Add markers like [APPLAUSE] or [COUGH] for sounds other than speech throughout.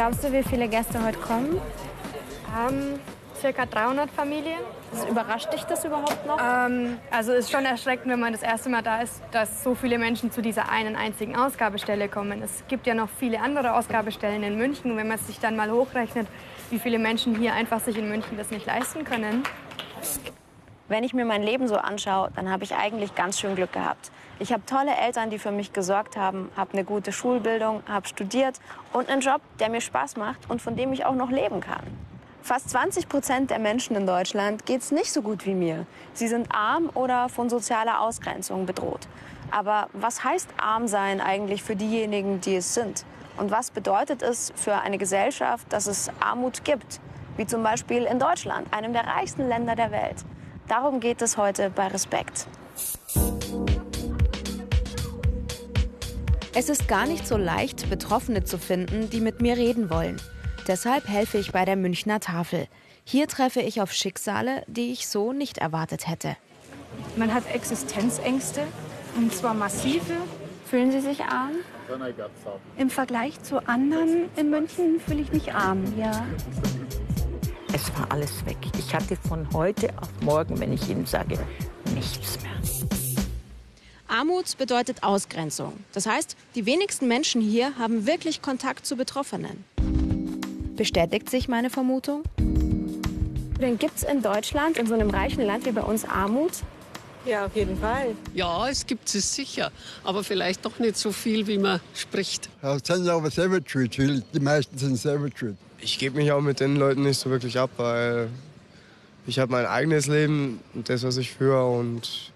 Glaubst du, wie viele Gäste heute kommen? Ähm, circa 300 Familien. Überrascht dich das überhaupt noch? Ähm, also es ist schon erschreckend, wenn man das erste Mal da ist, dass so viele Menschen zu dieser einen einzigen Ausgabestelle kommen. Es gibt ja noch viele andere Ausgabestellen in München. wenn man sich dann mal hochrechnet, wie viele Menschen hier einfach sich in München das nicht leisten können. Wenn ich mir mein Leben so anschaue, dann habe ich eigentlich ganz schön Glück gehabt. Ich habe tolle Eltern, die für mich gesorgt haben, habe eine gute Schulbildung, habe studiert und einen Job, der mir Spaß macht und von dem ich auch noch leben kann. Fast 20 Prozent der Menschen in Deutschland geht es nicht so gut wie mir. Sie sind arm oder von sozialer Ausgrenzung bedroht. Aber was heißt arm sein eigentlich für diejenigen, die es sind? Und was bedeutet es für eine Gesellschaft, dass es Armut gibt? Wie zum Beispiel in Deutschland, einem der reichsten Länder der Welt. Darum geht es heute bei Respekt. Es ist gar nicht so leicht, Betroffene zu finden, die mit mir reden wollen. Deshalb helfe ich bei der Münchner Tafel. Hier treffe ich auf Schicksale, die ich so nicht erwartet hätte. Man hat Existenzängste, und zwar massive. Fühlen Sie sich arm? Im Vergleich zu anderen in München fühle ich mich arm, ja. Es war alles weg. Ich hatte von heute auf morgen, wenn ich Ihnen sage, nichts mehr. Armut bedeutet Ausgrenzung. Das heißt, die wenigsten Menschen hier haben wirklich Kontakt zu Betroffenen. Bestätigt sich meine Vermutung? Denn gibt es in Deutschland, in so einem reichen Land wie bei uns, Armut? Ja, auf jeden Fall. Ja, es gibt es sicher, aber vielleicht doch nicht so viel, wie man spricht. Ja, sind aber selber schuld. Die meisten sind selber schuld. Ich gebe mich auch mit den Leuten nicht so wirklich ab, weil ich habe mein eigenes Leben und das, was ich führe. Und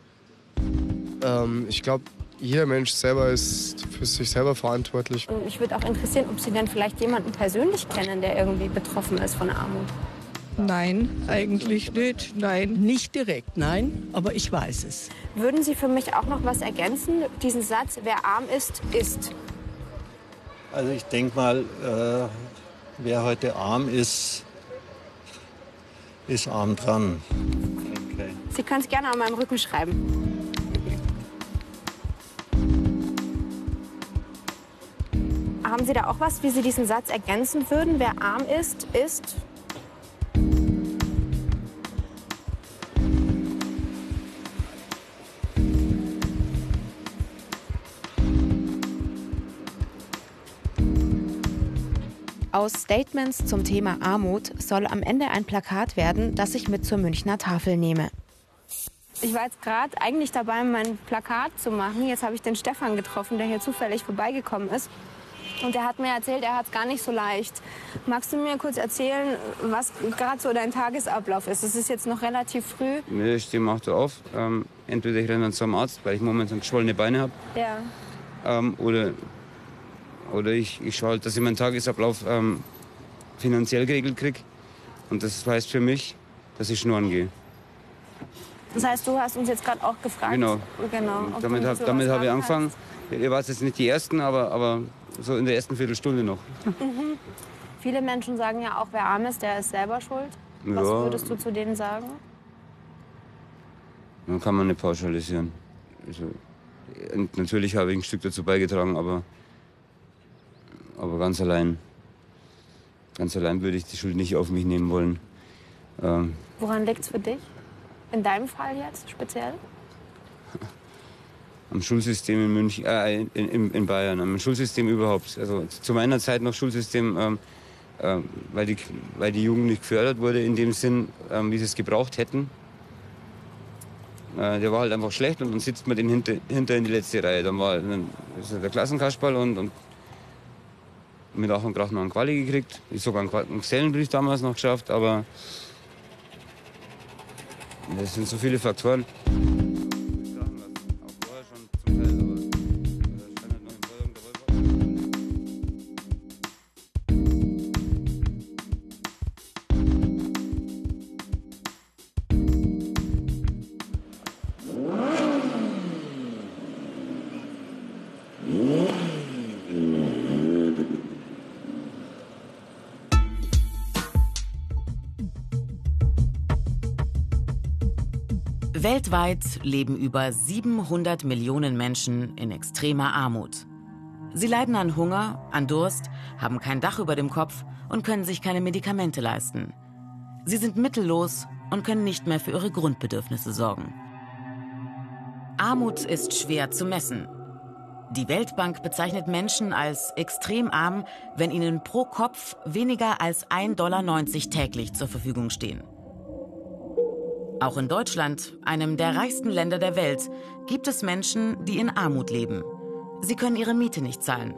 ähm, ich glaube, jeder Mensch selber ist für sich selber verantwortlich. Mich würde auch interessieren, ob Sie denn vielleicht jemanden persönlich kennen, der irgendwie betroffen ist von Armut. Nein, eigentlich nicht. Nein, nicht direkt, nein, aber ich weiß es. Würden Sie für mich auch noch was ergänzen? Diesen Satz, wer arm ist, ist. Also ich denke mal, äh, wer heute arm ist, ist arm dran. Okay. Sie können es gerne an meinem Rücken schreiben. Haben Sie da auch was, wie Sie diesen Satz ergänzen würden? Wer arm ist, ist. Aus Statements zum Thema Armut soll am Ende ein Plakat werden, das ich mit zur Münchner Tafel nehme. Ich war jetzt gerade eigentlich dabei, mein Plakat zu machen. Jetzt habe ich den Stefan getroffen, der hier zufällig vorbeigekommen ist. Und er hat mir erzählt, er hat es gar nicht so leicht. Magst du mir kurz erzählen, was gerade so dein Tagesablauf ist? Es ist jetzt noch relativ früh. Ich stehe um 8 Uhr auf. Ähm, entweder ich renne dann zum Arzt, weil ich momentan geschwollene Beine habe. Ja. Ähm, oder, oder ich, ich schaue halt, dass ich meinen Tagesablauf ähm, finanziell geregelt kriege. Und das heißt für mich, dass ich schnurren gehe. Das heißt, du hast uns jetzt gerade auch gefragt. Genau. genau damit habe hab ich angefangen. Ihr wart jetzt nicht die Ersten, aber, aber so in der ersten Viertelstunde noch. Mhm. Viele Menschen sagen ja auch, wer arm ist, der ist selber schuld. Ja. Was würdest du zu denen sagen? Man kann man nicht pauschalisieren. Also, natürlich habe ich ein Stück dazu beigetragen, aber, aber ganz allein. Ganz allein würde ich die Schuld nicht auf mich nehmen wollen. Ähm, Woran liegt es für dich? In deinem Fall jetzt speziell? am Schulsystem in München, äh, in, in, Bayern, am Schulsystem überhaupt. Also zu meiner Zeit noch Schulsystem, ähm, äh, weil, die, weil die Jugend nicht gefördert wurde in dem Sinn, ähm, wie sie es gebraucht hätten. Äh, der war halt einfach schlecht und dann sitzt man den hinter, hinter in die letzte Reihe. Dann war dann der Klassenkasperl und, und mit Ach und Krach noch einen Quali gekriegt. Ich sogar einen, Gesellenbrief damals noch geschafft, aber das sind so viele Faktoren. Weltweit leben über 700 Millionen Menschen in extremer Armut. Sie leiden an Hunger, an Durst, haben kein Dach über dem Kopf und können sich keine Medikamente leisten. Sie sind mittellos und können nicht mehr für ihre Grundbedürfnisse sorgen. Armut ist schwer zu messen. Die Weltbank bezeichnet Menschen als extrem arm, wenn ihnen pro Kopf weniger als 1,90 Dollar täglich zur Verfügung stehen. Auch in Deutschland, einem der reichsten Länder der Welt, gibt es Menschen, die in Armut leben. Sie können ihre Miete nicht zahlen.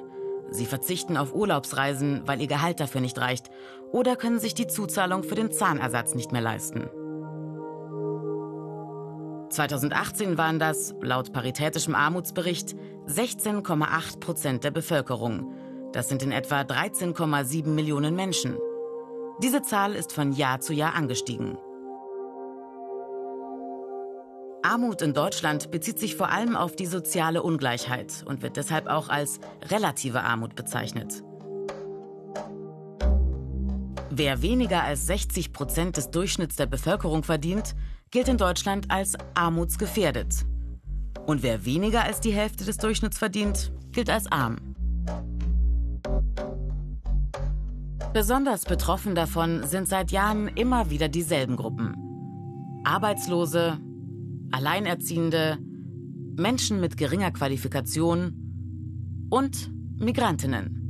Sie verzichten auf Urlaubsreisen, weil ihr Gehalt dafür nicht reicht, oder können sich die Zuzahlung für den Zahnersatz nicht mehr leisten. 2018 waren das, laut Paritätischem Armutsbericht, 16,8 Prozent der Bevölkerung. Das sind in etwa 13,7 Millionen Menschen. Diese Zahl ist von Jahr zu Jahr angestiegen. Armut in Deutschland bezieht sich vor allem auf die soziale Ungleichheit und wird deshalb auch als relative Armut bezeichnet. Wer weniger als 60 Prozent des Durchschnitts der Bevölkerung verdient, gilt in Deutschland als armutsgefährdet. Und wer weniger als die Hälfte des Durchschnitts verdient, gilt als arm. Besonders betroffen davon sind seit Jahren immer wieder dieselben Gruppen. Arbeitslose, Alleinerziehende, Menschen mit geringer Qualifikation und Migrantinnen.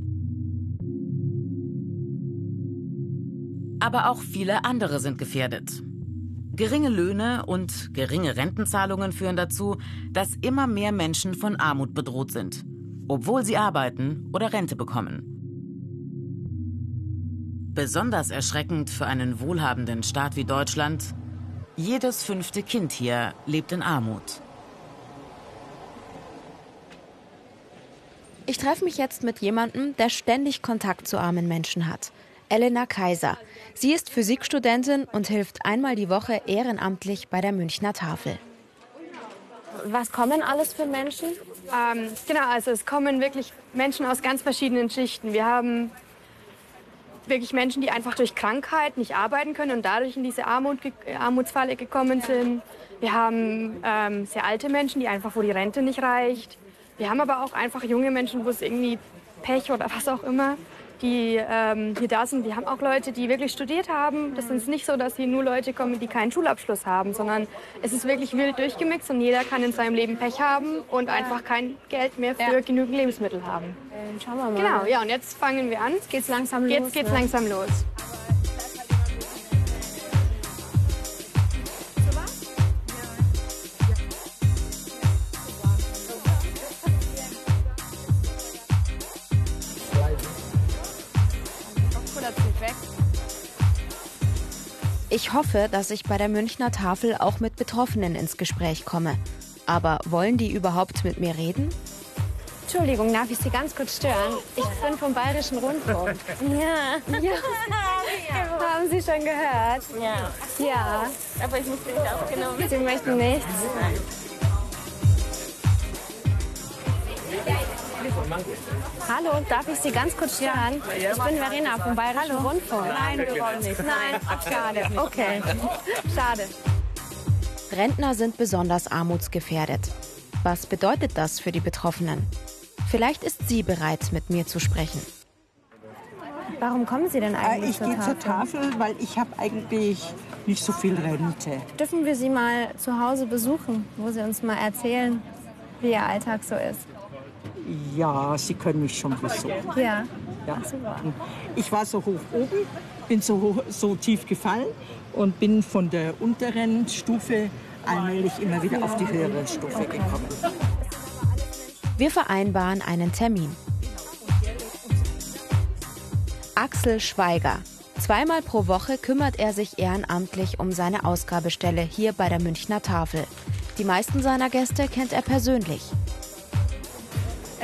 Aber auch viele andere sind gefährdet. Geringe Löhne und geringe Rentenzahlungen führen dazu, dass immer mehr Menschen von Armut bedroht sind, obwohl sie arbeiten oder Rente bekommen. Besonders erschreckend für einen wohlhabenden Staat wie Deutschland jedes fünfte Kind hier lebt in Armut. Ich treffe mich jetzt mit jemandem, der ständig Kontakt zu armen Menschen hat. Elena Kaiser. Sie ist Physikstudentin und hilft einmal die Woche ehrenamtlich bei der Münchner Tafel. Was kommen alles für Menschen? Ähm, genau, also es kommen wirklich Menschen aus ganz verschiedenen Schichten. Wir haben wirklich Menschen, die einfach durch Krankheit nicht arbeiten können und dadurch in diese Armut, Armutsfalle gekommen sind. Wir haben ähm, sehr alte Menschen, die einfach, wo die Rente nicht reicht. Wir haben aber auch einfach junge Menschen, wo es irgendwie Pech oder was auch immer die ähm, hier da sind. Wir haben auch Leute, die wirklich studiert haben. Das ist nicht so, dass hier nur Leute kommen, die keinen Schulabschluss haben, sondern es ist wirklich wild durchgemixt und jeder kann in seinem Leben Pech haben und einfach kein Geld mehr für ja. genügend Lebensmittel haben. Äh, schauen wir mal. Genau, ja, und jetzt fangen wir an. Jetzt geht's langsam los. Jetzt geht's ne? langsam los. Hoffe, dass ich bei der Münchner Tafel auch mit Betroffenen ins Gespräch komme. Aber wollen die überhaupt mit mir reden? Entschuldigung, darf ich Sie ganz kurz stören? Ich bin vom Bayerischen Rundfunk. Ja. ja. Haben Sie schon gehört? Ja. Ja. Aber ich muss nicht aufgenommen. Sie möchten nichts? Hallo, darf ich Sie ganz kurz stören? Ich bin Verena vom Bayerischen Hallo. Rundfunk. Nein, wir wollen nicht. Nein, [LAUGHS] schade. Okay, schade. Rentner sind besonders armutsgefährdet. Was bedeutet das für die Betroffenen? Vielleicht ist sie bereit, mit mir zu sprechen. Warum kommen Sie denn eigentlich ich zur gehe zur Tafel, weil ich habe eigentlich nicht so viel Rente. Dürfen wir Sie mal zu Hause besuchen, wo Sie uns mal erzählen, wie Ihr Alltag so ist? Ja, Sie können mich schon besuchen. Ja. ja. Ich war so hoch oben, bin so, hoch, so tief gefallen und bin von der unteren Stufe allmählich immer wieder auf die höhere Stufe okay. gekommen. Wir vereinbaren einen Termin. Axel Schweiger. Zweimal pro Woche kümmert er sich ehrenamtlich um seine Ausgabestelle hier bei der Münchner Tafel. Die meisten seiner Gäste kennt er persönlich.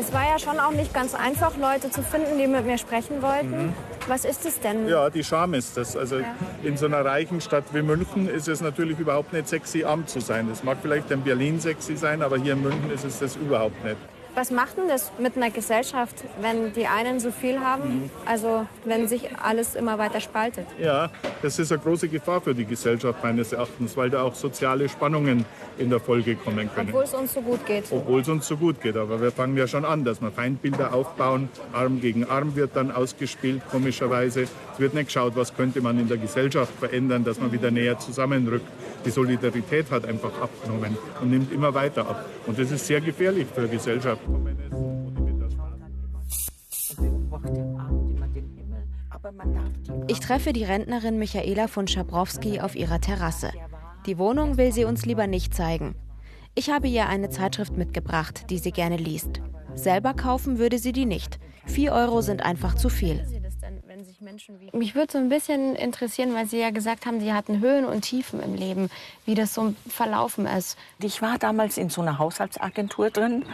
Es war ja schon auch nicht ganz einfach, Leute zu finden, die mit mir sprechen wollten. Mhm. Was ist es denn? Ja, die Scham ist das. Also ja. in so einer reichen Stadt wie München ist es natürlich überhaupt nicht sexy, arm zu sein. Das mag vielleicht in Berlin sexy sein, aber hier in München ist es das überhaupt nicht. Was macht denn das mit einer Gesellschaft, wenn die einen so viel haben, also wenn sich alles immer weiter spaltet? Ja, das ist eine große Gefahr für die Gesellschaft meines Erachtens, weil da auch soziale Spannungen in der Folge kommen können. Obwohl es uns so gut geht. Obwohl es uns so gut geht. Aber wir fangen ja schon an, dass wir Feindbilder aufbauen. Arm gegen Arm wird dann ausgespielt, komischerweise. Es wird nicht geschaut, was könnte man in der Gesellschaft verändern, dass man wieder näher zusammenrückt. Die Solidarität hat einfach abgenommen und nimmt immer weiter ab. Und das ist sehr gefährlich für die Gesellschaft. Ich treffe die Rentnerin Michaela von Schabrowski auf ihrer Terrasse. Die Wohnung will sie uns lieber nicht zeigen. Ich habe ihr eine Zeitschrift mitgebracht, die sie gerne liest. Selber kaufen würde sie die nicht. Vier Euro sind einfach zu viel. Mich würde so ein bisschen interessieren, weil Sie ja gesagt haben, Sie hatten Höhen und Tiefen im Leben, wie das so verlaufen ist. Ich war damals in so einer Haushaltsagentur drin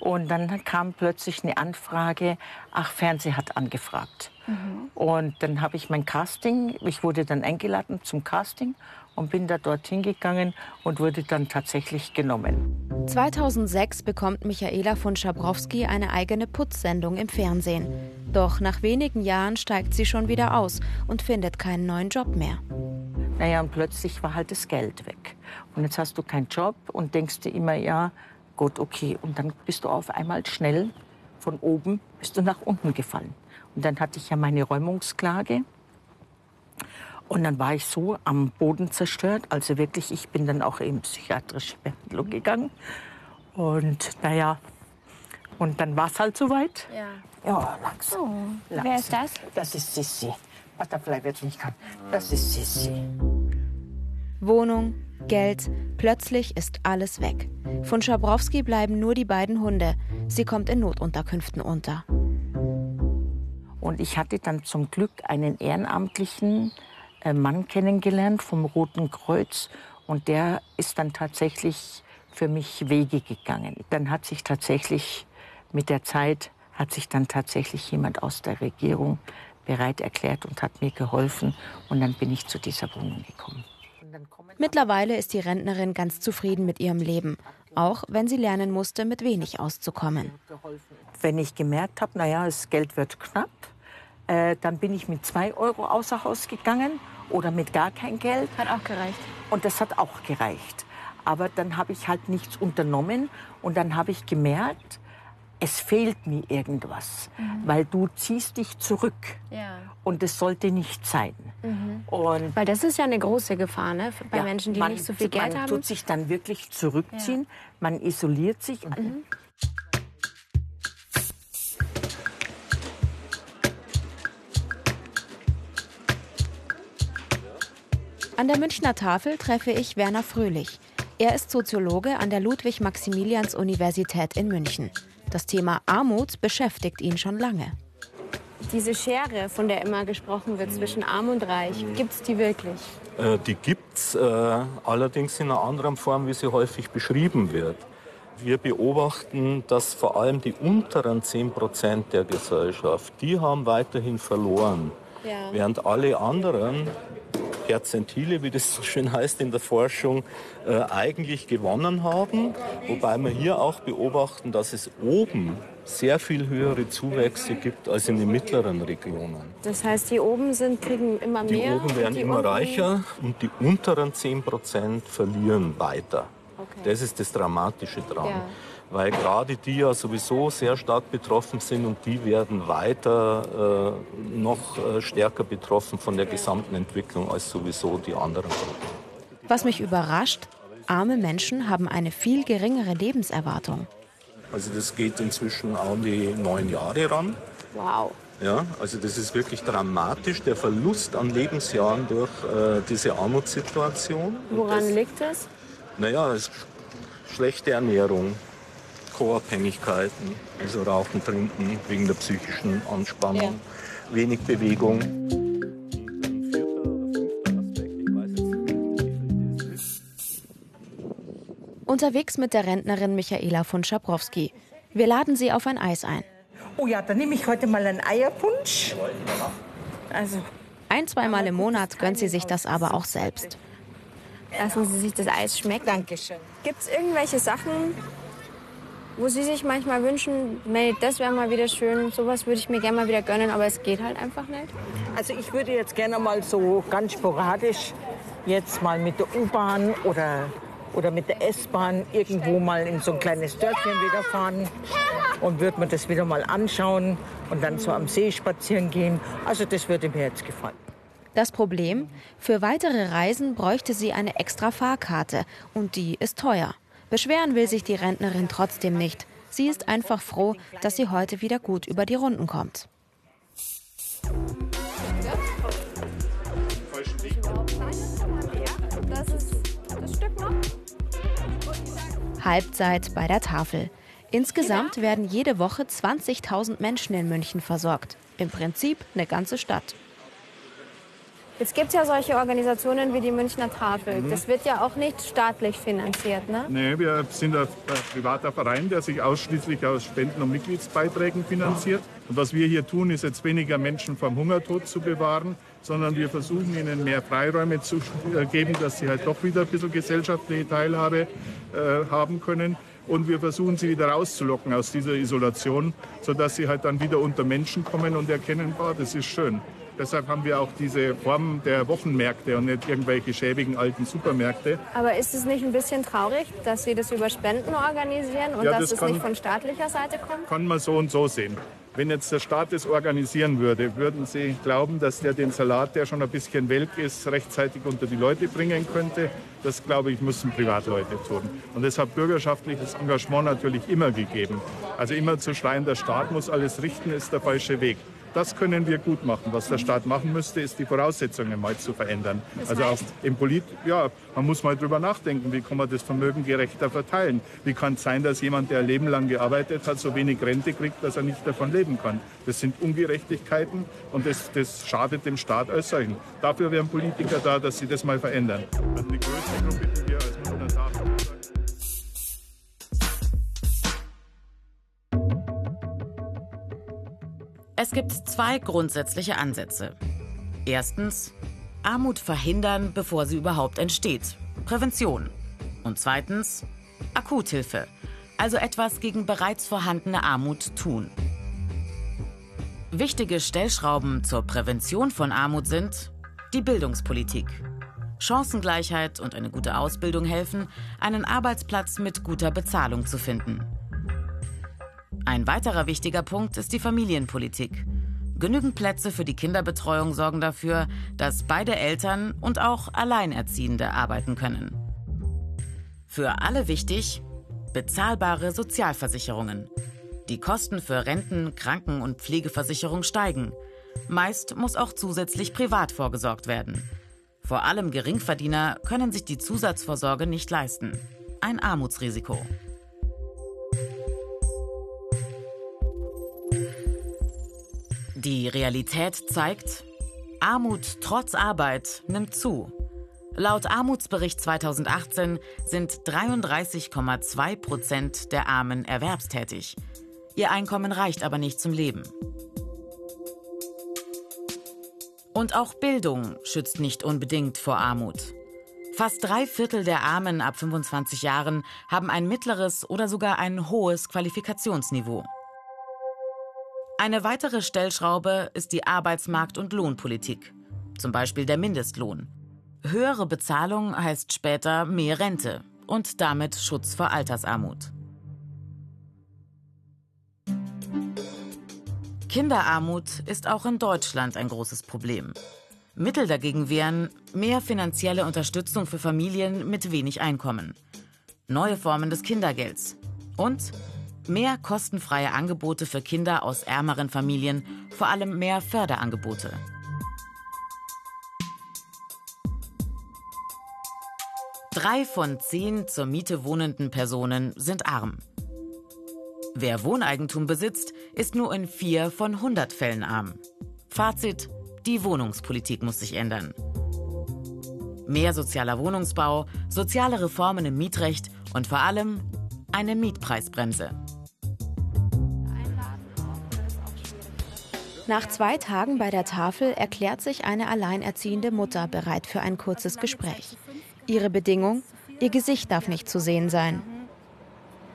und dann kam plötzlich eine Anfrage, ach, Fernseh hat angefragt. Mhm. Und dann habe ich mein Casting, ich wurde dann eingeladen zum Casting und bin da dorthin gegangen und wurde dann tatsächlich genommen. 2006 bekommt Michaela von Schabrowski eine eigene Putzsendung im Fernsehen. Doch nach wenigen Jahren steigt sie schon wieder aus und findet keinen neuen Job mehr. Naja, und plötzlich war halt das Geld weg. Und jetzt hast du keinen Job und denkst dir immer, ja, gut, okay. Und dann bist du auf einmal schnell von oben, bist du nach unten gefallen. Und dann hatte ich ja meine Räumungsklage. Und dann war ich so am Boden zerstört. Also wirklich, ich bin dann auch in psychiatrische Behandlung gegangen. Und naja, und dann war es halt soweit. Ja. Ja, langsam. Oh, wer ist das? Das ist Sissi. Butterfly wird nicht kann. Das ist Sissi. Wohnung, Geld, plötzlich ist alles weg. Von Schabrowski bleiben nur die beiden Hunde. Sie kommt in Notunterkünften unter. Und ich hatte dann zum Glück einen ehrenamtlichen Mann kennengelernt vom Roten Kreuz. Und der ist dann tatsächlich für mich Wege gegangen. Dann hat sich tatsächlich mit der Zeit hat sich dann tatsächlich jemand aus der Regierung bereit erklärt und hat mir geholfen. Und dann bin ich zu dieser Wohnung gekommen. Mittlerweile ist die Rentnerin ganz zufrieden mit ihrem Leben, auch wenn sie lernen musste, mit wenig auszukommen. Wenn ich gemerkt habe, naja, das Geld wird knapp, äh, dann bin ich mit zwei Euro außer Haus gegangen oder mit gar kein Geld. Hat auch gereicht. Und das hat auch gereicht. Aber dann habe ich halt nichts unternommen und dann habe ich gemerkt, es fehlt mir irgendwas, Mhm. weil du ziehst dich zurück Ja. und es sollte nicht sein. Mhm. Und Weil das ist ja eine große Gefahr, ne? Bei ja, Menschen, die man, nicht so viel Geld man haben. tut sich dann wirklich zurückziehen, man isoliert sich. Mhm. An der Münchner Tafel treffe ich Werner Fröhlich. Er ist Soziologe an der Ludwig-Maximilians-Universität in München. Das Thema Armut beschäftigt ihn schon lange. Diese Schere, von der immer gesprochen wird zwischen Arm und Reich, gibt es die wirklich? Äh, Die gibt es äh, allerdings in einer anderen Form, wie sie häufig beschrieben wird. Wir beobachten, dass vor allem die unteren 10 Prozent der Gesellschaft, die haben weiterhin verloren. Ja. Während alle anderen Perzentile, wie das so schön heißt in der Forschung, äh, eigentlich gewonnen haben. Wobei wir hier auch beobachten, dass es oben sehr viel höhere Zuwächse gibt als in den mittleren Regionen. Das heißt, die oben sind, kriegen immer Die mehr. oben und werden die immer unten- reicher und die unteren 10 Prozent verlieren weiter. Okay. Das ist das Dramatische dran. Ja. Weil gerade die ja sowieso sehr stark betroffen sind und die werden weiter äh, noch äh, stärker betroffen von der gesamten Entwicklung als sowieso die anderen Gruppen. Was mich überrascht, arme Menschen haben eine viel geringere Lebenserwartung. Also das geht inzwischen an die neun Jahre ran. Wow. Ja, also das ist wirklich dramatisch, der Verlust an Lebensjahren durch äh, diese Armutssituation. Woran liegt es? Naja, es ist schlechte Ernährung, Co-Abhängigkeiten, also Rauchen, Trinken wegen der psychischen Anspannung, wenig Bewegung. Unterwegs mit der Rentnerin Michaela von Schabrowski. Wir laden sie auf ein Eis ein. Oh ja, dann nehme ich heute mal einen Eierpunsch. Also Ein, zweimal im Monat gönnt sie sich das aber auch selbst. Lassen Sie sich das Eis schmecken. Dankeschön. Gibt es irgendwelche Sachen, wo Sie sich manchmal wünschen, nee, das wäre mal wieder schön, sowas würde ich mir gerne mal wieder gönnen, aber es geht halt einfach nicht? Also ich würde jetzt gerne mal so ganz sporadisch jetzt mal mit der U-Bahn oder, oder mit der S-Bahn irgendwo mal in so ein kleines Dörfchen wieder fahren und würde mir das wieder mal anschauen und dann so am See spazieren gehen. Also das würde mir jetzt gefallen. Das Problem? Für weitere Reisen bräuchte sie eine extra Fahrkarte und die ist teuer. Beschweren will sich die Rentnerin trotzdem nicht. Sie ist einfach froh, dass sie heute wieder gut über die Runden kommt. Halbzeit bei der Tafel. Insgesamt werden jede Woche 20.000 Menschen in München versorgt. Im Prinzip eine ganze Stadt. Jetzt gibt es ja solche Organisationen wie die Münchner Tafel. Mhm. Das wird ja auch nicht staatlich finanziert, ne? Nee, wir sind ein privater Verein, der sich ausschließlich aus Spenden und Mitgliedsbeiträgen finanziert. Und was wir hier tun, ist jetzt weniger Menschen vom Hungertod zu bewahren, sondern wir versuchen ihnen mehr Freiräume zu äh, geben, dass sie halt doch wieder ein bisschen gesellschaftliche Teilhabe äh, haben können. Und wir versuchen sie wieder rauszulocken aus dieser Isolation, sodass sie halt dann wieder unter Menschen kommen und erkennen, boah, das ist schön. Deshalb haben wir auch diese Form der Wochenmärkte und nicht irgendwelche schäbigen alten Supermärkte. Aber ist es nicht ein bisschen traurig, dass Sie das über Spenden organisieren und Ja, dass das es kann- nicht von staatlicher Seite kommt? Kann man so und so sehen. Wenn jetzt der Staat das organisieren würde, würden Sie glauben, dass der den Salat, der schon ein bisschen welk ist, rechtzeitig unter die Leute bringen könnte? Das, glaube ich, müssen Privatleute tun. Und deshalb bürgerschaftliches Engagement natürlich immer gegeben. Also immer zu schreien, der Staat muss alles richten, ist der falsche Weg. Das können wir gut machen. Was der Staat machen müsste, ist die Voraussetzungen mal zu verändern. Das also auch heißt? im Polit, ja, man muss mal drüber nachdenken, wie kann man das Vermögen gerechter verteilen? Wie kann es sein, dass jemand, der ein Leben lang gearbeitet hat, so wenig Rente kriegt, dass er nicht davon leben kann? Das sind Ungerechtigkeiten und das, das schadet dem Staat als solchen. Dafür wären Politiker da, dass sie das mal verändern. Also die größte Gruppe, Es gibt zwei grundsätzliche Ansätze. Erstens, Armut verhindern, bevor sie überhaupt entsteht. Prävention. Und zweitens, Akuthilfe. Also etwas gegen bereits vorhandene Armut tun. Wichtige Stellschrauben zur Prävention von Armut sind die Bildungspolitik. Chancengleichheit und eine gute Ausbildung helfen, einen Arbeitsplatz mit guter Bezahlung zu finden. Ein weiterer wichtiger Punkt ist die Familienpolitik. Genügend Plätze für die Kinderbetreuung sorgen dafür, dass beide Eltern und auch Alleinerziehende arbeiten können. Für alle wichtig, bezahlbare Sozialversicherungen. Die Kosten für Renten, Kranken- und Pflegeversicherung steigen. Meist muss auch zusätzlich privat vorgesorgt werden. Vor allem Geringverdiener können sich die Zusatzvorsorge nicht leisten. Ein Armutsrisiko. Die Realität zeigt, Armut trotz Arbeit nimmt zu. Laut Armutsbericht 2018 sind 33,2 Prozent der Armen erwerbstätig. Ihr Einkommen reicht aber nicht zum Leben. Und auch Bildung schützt nicht unbedingt vor Armut. Fast drei Viertel der Armen ab 25 Jahren haben ein mittleres oder sogar ein hohes Qualifikationsniveau. Eine weitere Stellschraube ist die Arbeitsmarkt- und Lohnpolitik, zum Beispiel der Mindestlohn. Höhere Bezahlung heißt später mehr Rente und damit Schutz vor Altersarmut. Kinderarmut ist auch in Deutschland ein großes Problem. Mittel dagegen wären mehr finanzielle Unterstützung für Familien mit wenig Einkommen, neue Formen des Kindergelds und mehr kostenfreie Angebote für Kinder aus ärmeren Familien, vor allem mehr Förderangebote. Drei von zehn zur Miete wohnenden Personen sind arm. Wer Wohneigentum besitzt, ist nur in vier von 100 Fällen arm. Fazit, die Wohnungspolitik muss sich ändern. Mehr sozialer Wohnungsbau, soziale Reformen im Mietrecht und vor allem eine Mietpreisbremse. Nach zwei Tagen bei der Tafel erklärt sich eine alleinerziehende Mutter bereit für ein kurzes Gespräch. Ihre Bedingung, ihr Gesicht darf nicht zu sehen sein.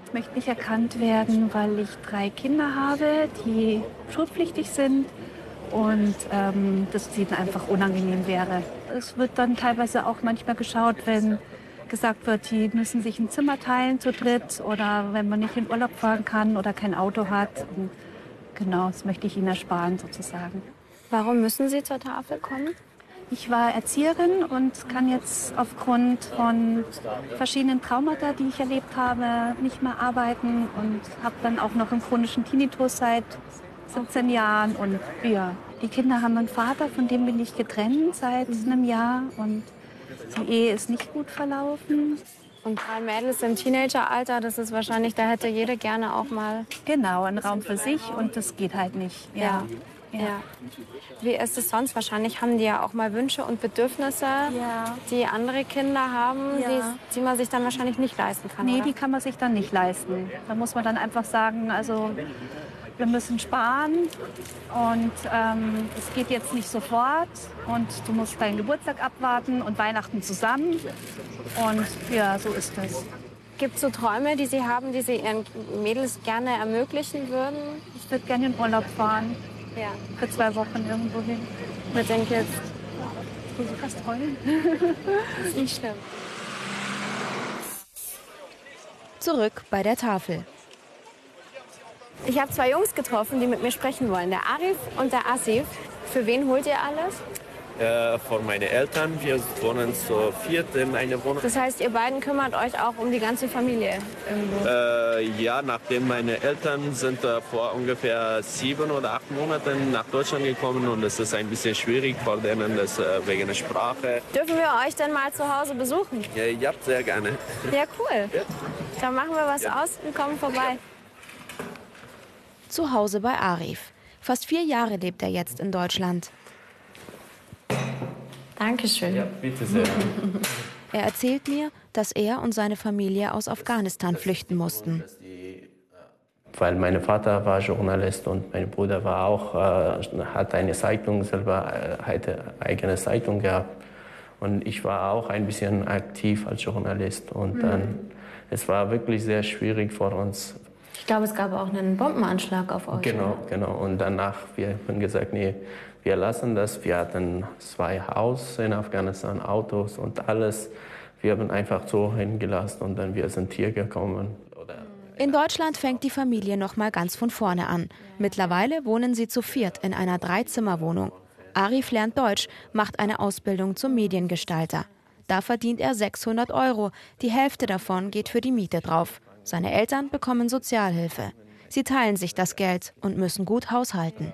Ich möchte nicht erkannt werden, weil ich drei Kinder habe, die schulpflichtig sind und ähm, das ihnen einfach unangenehm wäre. Es wird dann teilweise auch manchmal geschaut, wenn gesagt wird, die müssen sich ein Zimmer teilen zu dritt oder wenn man nicht in Urlaub fahren kann oder kein Auto hat. Und genau, das möchte ich ihnen ersparen sozusagen. Warum müssen Sie zur Tafel kommen? Ich war Erzieherin und kann jetzt aufgrund von verschiedenen Traumata, die ich erlebt habe, nicht mehr arbeiten und habe dann auch noch einen chronischen Tinnitus seit 17 Jahren. Und ja, die Kinder haben einen Vater, von dem bin ich getrennt seit einem Jahr und die Ehe ist nicht gut verlaufen. Und drei Mädels im Teenageralter, das ist wahrscheinlich, da hätte jede gerne auch mal. Genau, einen Raum für sich und das geht halt nicht. Ja. Ja. Wie ist es sonst? Wahrscheinlich haben die ja auch mal Wünsche und Bedürfnisse, Ja. die andere Kinder haben, Ja. die, die man sich dann wahrscheinlich nicht leisten kann. Nee, oder? die kann man sich dann nicht leisten. Da muss man dann einfach sagen, also wir müssen sparen und ähm, es geht jetzt nicht sofort und du musst deinen Geburtstag abwarten und Weihnachten zusammen. Und ja, so ist es. Gibt es so Träume, die Sie haben, die Sie Ihren Mädels gerne ermöglichen würden? Ich würde gerne in Urlaub fahren. Ja. Für zwei Wochen irgendwo hin. Mit den Kids. Ich muss fast heulen. ist nicht schlimm. Zurück bei der Tafel. Ich habe zwei Jungs getroffen, die mit mir sprechen wollen. Der Arif und der Asif. Für wen holt ihr alles? Äh, von meinen Eltern. Wir wohnen zu viert in einer Wohnung. Das heißt, ihr beiden kümmert euch auch um die ganze Familie irgendwo. Äh, ja, nachdem meine Eltern sind äh, vor ungefähr sieben oder acht Monaten nach Deutschland gekommen und es ist ein bisschen schwierig vor denen, das, äh, wegen der Sprache. Dürfen wir euch denn mal zu Hause besuchen? Ja, ja sehr gerne. Ja, cool. Dann machen wir was aus und kommen vorbei. Zu Hause bei Arif. Fast vier Jahre lebt er jetzt in Deutschland. Dankeschön. Ja, bitte sehr. [LAUGHS] Er erzählt mir, dass er und seine Familie aus Afghanistan flüchten mussten. Weil mein Vater war Journalist und mein Bruder war auch, äh, hat eine Zeitung selber, äh, hatte eigene Zeitung gehabt. Und ich war auch ein bisschen aktiv als Journalist. Und Mhm. dann, es war wirklich sehr schwierig für uns. Ich glaube, es gab auch einen Bombenanschlag auf euch. Genau, genau. Und danach, wir haben gesagt, nee, wir lassen das. Wir hatten zwei Haus in Afghanistan, Autos und alles. Wir haben einfach so hingelassen und dann wir sind hier gekommen. In Deutschland fängt die Familie noch mal ganz von vorne an. Mittlerweile wohnen sie zu viert in einer Dreizimmerwohnung. Arif lernt Deutsch, macht eine Ausbildung zum Mediengestalter. Da verdient er 600 Euro. Die Hälfte davon geht für die Miete drauf. Seine Eltern bekommen Sozialhilfe. Sie teilen sich das Geld und müssen gut haushalten.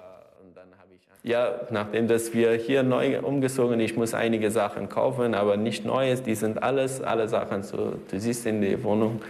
Ja, nachdem dass wir hier neu umgezogen, ich muss einige Sachen kaufen, aber nicht Neues. Die sind alles, alle Sachen so. Du siehst in der Wohnung.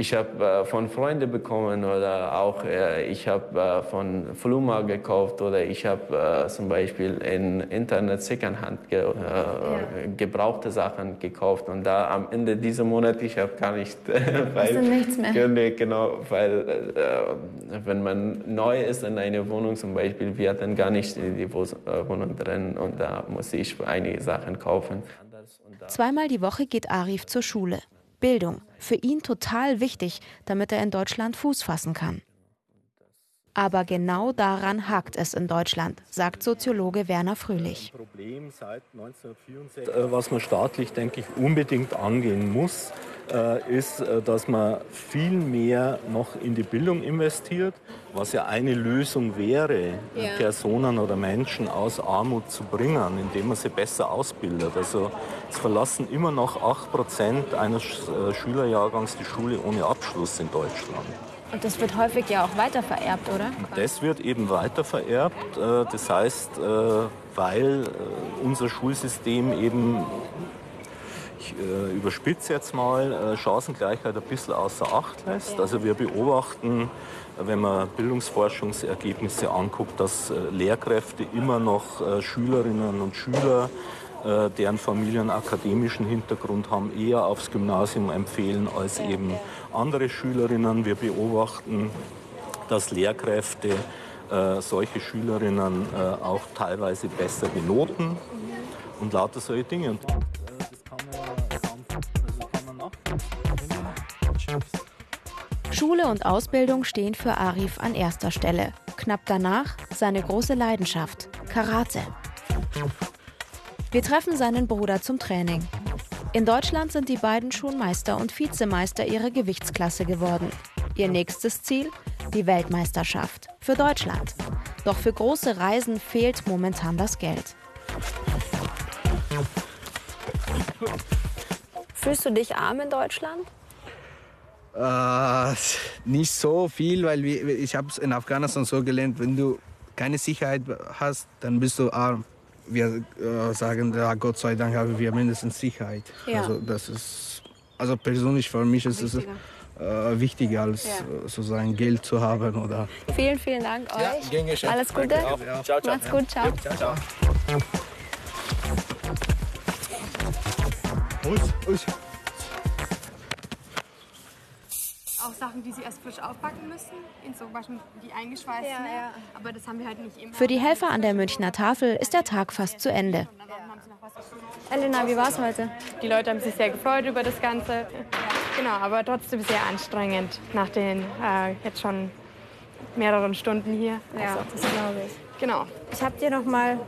Ich habe äh, von Freunden bekommen oder auch äh, ich habe äh, von Fluma gekauft oder ich habe äh, zum Beispiel in Internet Secondhand ge, äh, gebrauchte Sachen gekauft und da am Ende dieser Monat ich habe gar nicht, weil Hast du nichts mehr? Genau, weil äh, wenn man neu ist in einer Wohnung zum Beispiel, wir hatten gar nicht in die Wo- äh, Wohnung drin und da musste ich einige Sachen kaufen. Zweimal die Woche geht Arif zur Schule. Bildung, für ihn total wichtig, damit er in Deutschland Fuß fassen kann. Aber genau daran hakt es in Deutschland, sagt Soziologe Werner Fröhlich. Problem seit 1964, äh, was man staatlich, denke ich, unbedingt angehen muss, äh, ist, äh, dass man viel mehr noch in die Bildung investiert, was ja eine Lösung wäre, Ja. Personen oder Menschen aus Armut zu bringen, indem man sie besser ausbildet. Also es verlassen immer noch 8 Prozent eines Sch- Schülerjahrgangs die Schule ohne Abschluss in Deutschland. Und das wird häufig ja auch weitervererbt, oder? Das wird eben weiter vererbt. äh, Das heißt, äh, weil äh, unser Schulsystem eben, ich überspitze jetzt mal, Chancengleichheit ein bisschen außer Acht lässt. Also wir beobachten, wenn man Bildungsforschungsergebnisse anguckt, dass Lehrkräfte immer noch Schülerinnen und Schüler äh, deren Familien akademischen Hintergrund haben, eher aufs Gymnasium empfehlen als eben andere Schülerinnen. Wir beobachten, dass Lehrkräfte äh, solche Schülerinnen äh, auch teilweise besser benoten und lauter solche Dinge. Und, äh, das kann man, also. Schule und Ausbildung stehen für Arif an erster Stelle. Knapp danach seine große Leidenschaft, Karate. Wir treffen seinen Bruder zum Training. In Deutschland sind die beiden schon Meister und Vizemeister ihrer Gewichtsklasse geworden. Ihr nächstes Ziel? Die Weltmeisterschaft für Deutschland. Doch für große Reisen fehlt momentan das Geld. Fühlst du dich arm in Deutschland? Äh, nicht so viel, weil wir, ich habe es in Afghanistan so gelernt, wenn du keine Sicherheit hast, dann bist du arm. Wir äh, sagen, ja, Gott sei Dank haben wir mindestens Sicherheit. Ja. Also das ist, also persönlich für mich ist es äh, wichtiger als Ja. äh, sozusagen Geld zu haben oder. Vielen, vielen Dank Ja, euch. gern geschehen. Alles Gute. Ja. Ciao, ciao. Macht's gut. Ciao. Ciao, ciao. Auch Sachen, die sie erst frisch aufpacken müssen, in so Waschen, die eingeschweißt Ja, ja. Aber das haben wir halt nicht immer. Für die Helfer an der Münchner Tafel ist der Tag fast zu Ende. Elena, wie war's heute? Die Leute haben sich sehr gefreut über das Ganze. Genau, aber trotzdem sehr anstrengend nach den äh, jetzt schon mehreren Stunden hier. Ja, Also, das glaube ich. Genau. Ich habe dir noch mal,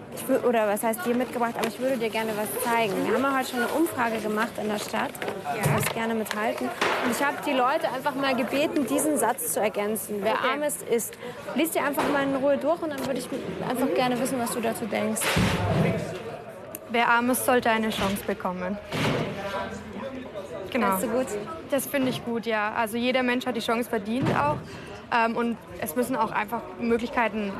oder was heißt dir mitgebracht, aber ich würde dir gerne was zeigen. Wir haben ja heute schon eine Umfrage gemacht in der Stadt. Ich würde das gerne mithalten. Und ich habe die Leute einfach mal gebeten, diesen Satz zu ergänzen. Wer Okay. arm ist, ist. Lies dir einfach mal in Ruhe durch und dann würde ich einfach gerne wissen, was du dazu denkst. Wer arm ist, sollte eine Chance bekommen. Genau. Findest du gut? Das finde ich gut, ja. Also jeder Mensch hat die Chance verdient auch. Ähm, und es müssen auch einfach Möglichkeiten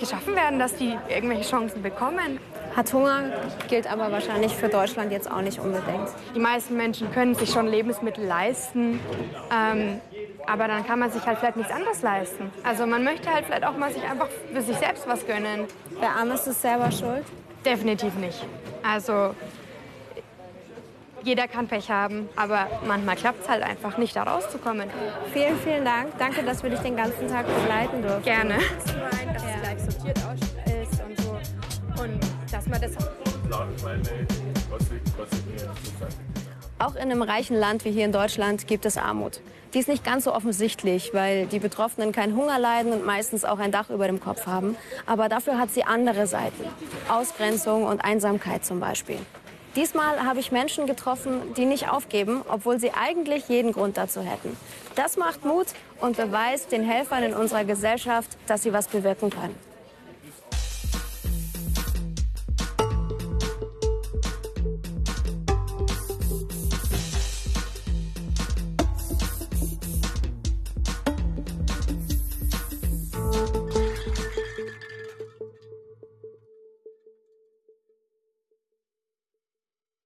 geschaffen werden, dass die irgendwelche Chancen bekommen. Hat Hunger gilt aber wahrscheinlich für Deutschland jetzt auch nicht unbedingt. Die meisten Menschen können sich schon Lebensmittel leisten, ähm, aber dann kann man sich halt vielleicht nichts anderes leisten. Also man möchte halt vielleicht auch mal sich einfach für sich selbst was gönnen. Wer arm ist, ist selber schuld? Definitiv nicht. Also jeder kann Pech haben, aber manchmal klappt es halt einfach nicht, da rauszukommen. Vielen, vielen Dank. Danke, dass wir dich den ganzen Tag begleiten durften. Gerne. Dass es gleich sortiert ist und so. Und dass man das Auch in einem reichen Land wie hier in Deutschland gibt es Armut. Die ist nicht ganz so offensichtlich, weil die Betroffenen keinen Hunger leiden und meistens auch ein Dach über dem Kopf haben. Aber dafür hat sie andere Seiten. Ausgrenzung und Einsamkeit zum Beispiel. Diesmal habe ich Menschen getroffen, die nicht aufgeben, obwohl sie eigentlich jeden Grund dazu hätten. Das macht Mut und beweist den Helfern in unserer Gesellschaft, dass sie was bewirken können.